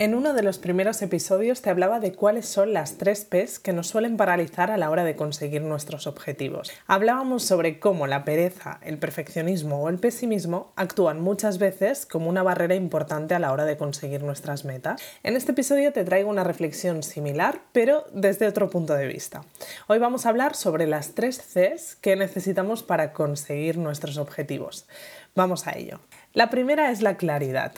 En uno de los primeros episodios te hablaba de cuáles son las tres P's que nos suelen paralizar a la hora de conseguir nuestros objetivos. Hablábamos sobre cómo la pereza, el perfeccionismo o el pesimismo actúan muchas veces como una barrera importante a la hora de conseguir nuestras metas. En este episodio te traigo una reflexión similar, pero desde otro punto de vista. Hoy vamos a hablar sobre las tres Cs que necesitamos para conseguir nuestros objetivos. Vamos a ello. La primera es la claridad.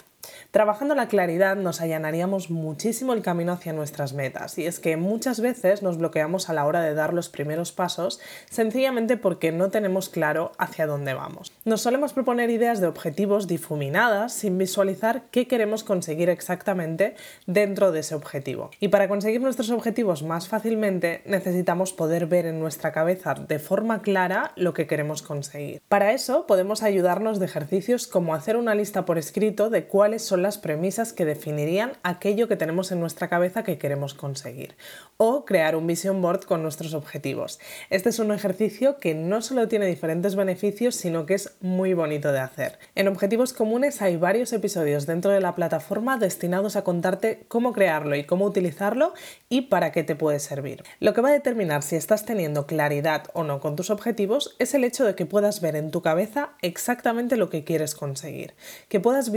Trabajando la claridad nos allanaríamos muchísimo el camino hacia nuestras metas y es que muchas veces nos bloqueamos a la hora de dar los primeros pasos sencillamente porque no tenemos claro hacia dónde vamos. Nos solemos proponer ideas de objetivos difuminadas sin visualizar qué queremos conseguir exactamente dentro de ese objetivo. Y para conseguir nuestros objetivos más fácilmente necesitamos poder ver en nuestra cabeza de forma clara lo que queremos conseguir. Para eso podemos ayudarnos de ejercicios como hacer una lista por escrito de cuál son las premisas que definirían aquello que tenemos en nuestra cabeza que queremos conseguir. O crear un vision board con nuestros objetivos. Este es un ejercicio que no solo tiene diferentes beneficios, sino que es muy bonito de hacer. En Objetivos Comunes hay varios episodios dentro de la plataforma destinados a contarte cómo crearlo y cómo utilizarlo y para qué te puede servir. Lo que va a determinar si estás teniendo claridad o no con tus objetivos es el hecho de que puedas ver en tu cabeza exactamente lo que quieres conseguir, que puedas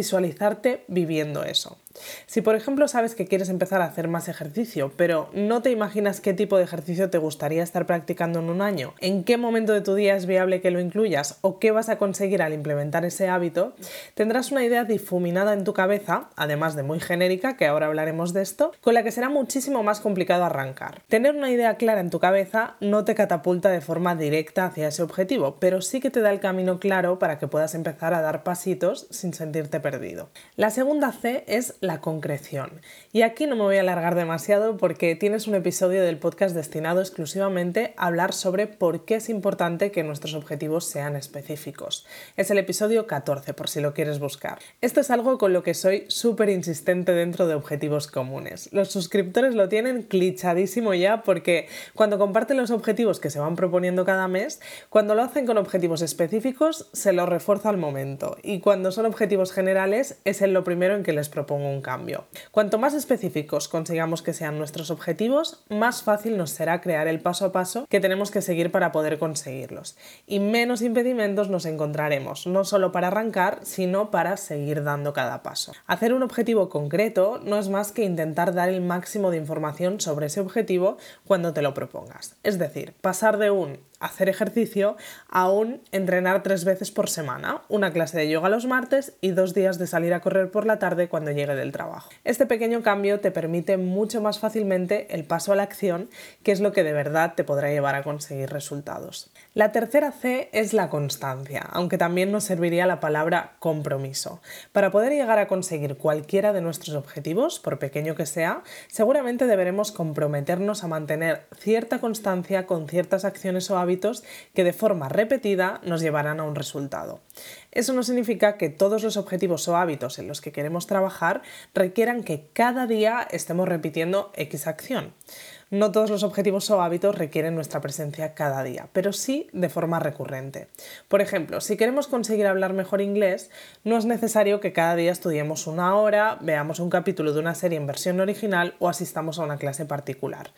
viviendo eso. Si por ejemplo sabes que quieres empezar a hacer más ejercicio, pero no te imaginas qué tipo de ejercicio te gustaría estar practicando en un año, en qué momento de tu día es viable que lo incluyas o qué vas a conseguir al implementar ese hábito, tendrás una idea difuminada en tu cabeza, además de muy genérica, que ahora hablaremos de esto, con la que será muchísimo más complicado arrancar. Tener una idea clara en tu cabeza no te catapulta de forma directa hacia ese objetivo, pero sí que te da el camino claro para que puedas empezar a dar pasitos sin sentirte perdido. La segunda C es la concreción. Y aquí no me voy a alargar demasiado porque tienes un episodio del podcast destinado exclusivamente a hablar sobre por qué es importante que nuestros objetivos sean específicos. Es el episodio 14 por si lo quieres buscar. Esto es algo con lo que soy súper insistente dentro de objetivos comunes. Los suscriptores lo tienen clichadísimo ya porque cuando comparten los objetivos que se van proponiendo cada mes, cuando lo hacen con objetivos específicos se los refuerza al momento y cuando son objetivos generales es lo primero en que les propongo cambio. Cuanto más específicos consigamos que sean nuestros objetivos, más fácil nos será crear el paso a paso que tenemos que seguir para poder conseguirlos. Y menos impedimentos nos encontraremos, no solo para arrancar, sino para seguir dando cada paso. Hacer un objetivo concreto no es más que intentar dar el máximo de información sobre ese objetivo cuando te lo propongas. Es decir, pasar de un hacer ejercicio a un entrenar tres veces por semana, una clase de yoga los martes y dos días de salir a correr por la tarde cuando llegue del trabajo. Este pequeño cambio te permite mucho más fácilmente el paso a la acción, que es lo que de verdad te podrá llevar a conseguir resultados. La tercera C es la constancia, aunque también nos serviría la palabra compromiso. Para poder llegar a conseguir cualquiera de nuestros objetivos, por pequeño que sea, seguramente deberemos comprometernos a mantener cierta constancia con ciertas acciones o hábitos que de forma repetida nos llevarán a un resultado. Eso no significa que todos los objetivos o hábitos en los que queremos trabajar requieran que cada día estemos repitiendo X acción. No todos los objetivos o hábitos requieren nuestra presencia cada día, pero sí de forma recurrente. Por ejemplo, si queremos conseguir hablar mejor inglés, no es necesario que cada día estudiemos una hora, veamos un capítulo de una serie en versión original o asistamos a una clase particular.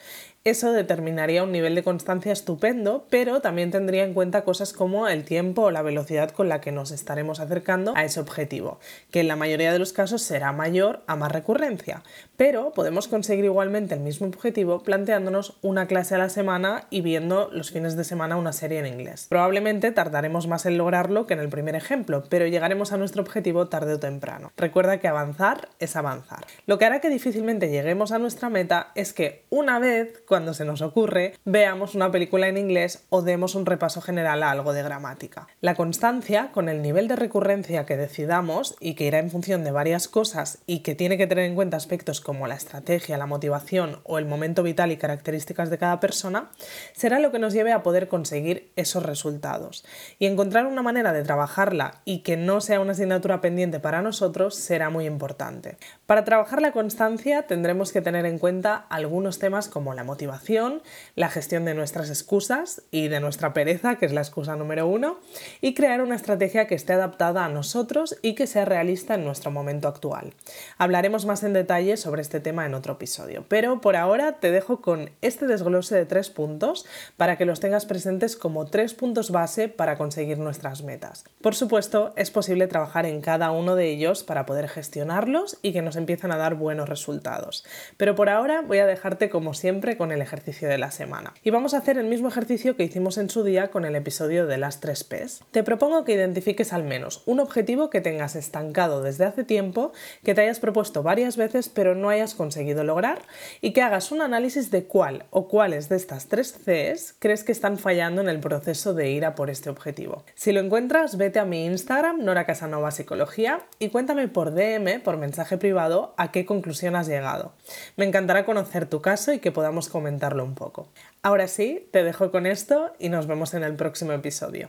Eso determinaría un nivel de constancia estupendo, pero también tendría en cuenta cosas como el tiempo o la velocidad con la que nos estaremos acercando a ese objetivo, que en la mayoría de los casos será mayor a más recurrencia. Pero podemos conseguir igualmente el mismo objetivo planteándonos una clase a la semana y viendo los fines de semana una serie en inglés. Probablemente tardaremos más en lograrlo que en el primer ejemplo, pero llegaremos a nuestro objetivo tarde o temprano. Recuerda que avanzar es avanzar. Lo que hará que difícilmente lleguemos a nuestra meta es que una vez, cuando se nos ocurre, veamos una película en inglés o demos un repaso general a algo de gramática. La constancia, con el nivel de recurrencia que decidamos y que irá en función de varias cosas y que tiene que tener en cuenta aspectos como la estrategia, la motivación o el momento vital y características de cada persona, será lo que nos lleve a poder conseguir esos resultados. Y encontrar una manera de trabajarla y que no sea una asignatura pendiente para nosotros será muy importante. Para trabajar la constancia tendremos que tener en cuenta algunos temas como la motivación, la gestión de nuestras excusas y de nuestra pereza, que es la excusa número uno, y crear una estrategia que esté adaptada a nosotros y que sea realista en nuestro momento actual. Hablaremos más en detalle sobre este tema en otro episodio, pero por ahora te dejo con este desglose de tres puntos para que los tengas presentes como tres puntos base para conseguir nuestras metas. Por supuesto, es posible trabajar en cada uno de ellos para poder gestionarlos y que nos empiecen a dar buenos resultados. Pero por ahora voy a dejarte como siempre con el ejercicio de la semana. Y vamos a hacer el mismo ejercicio que hicimos en su día con el episodio de las 3 Ps. Te propongo que identifiques al menos un objetivo que tengas estancado desde hace tiempo, que te hayas propuesto varias veces pero no hayas conseguido lograr y que hagas un análisis de cuál o cuáles de estas 3 Cs crees que están fallando en el proceso de ir a por este objetivo. Si lo encuentras, vete a mi Instagram, Nora Casanova Psicología, y cuéntame por DM, por mensaje privado, a qué conclusión has llegado. Me encantará conocer tu caso y que podamos comentarlo un poco. Ahora sí, te dejo con esto y nos vemos en el próximo episodio.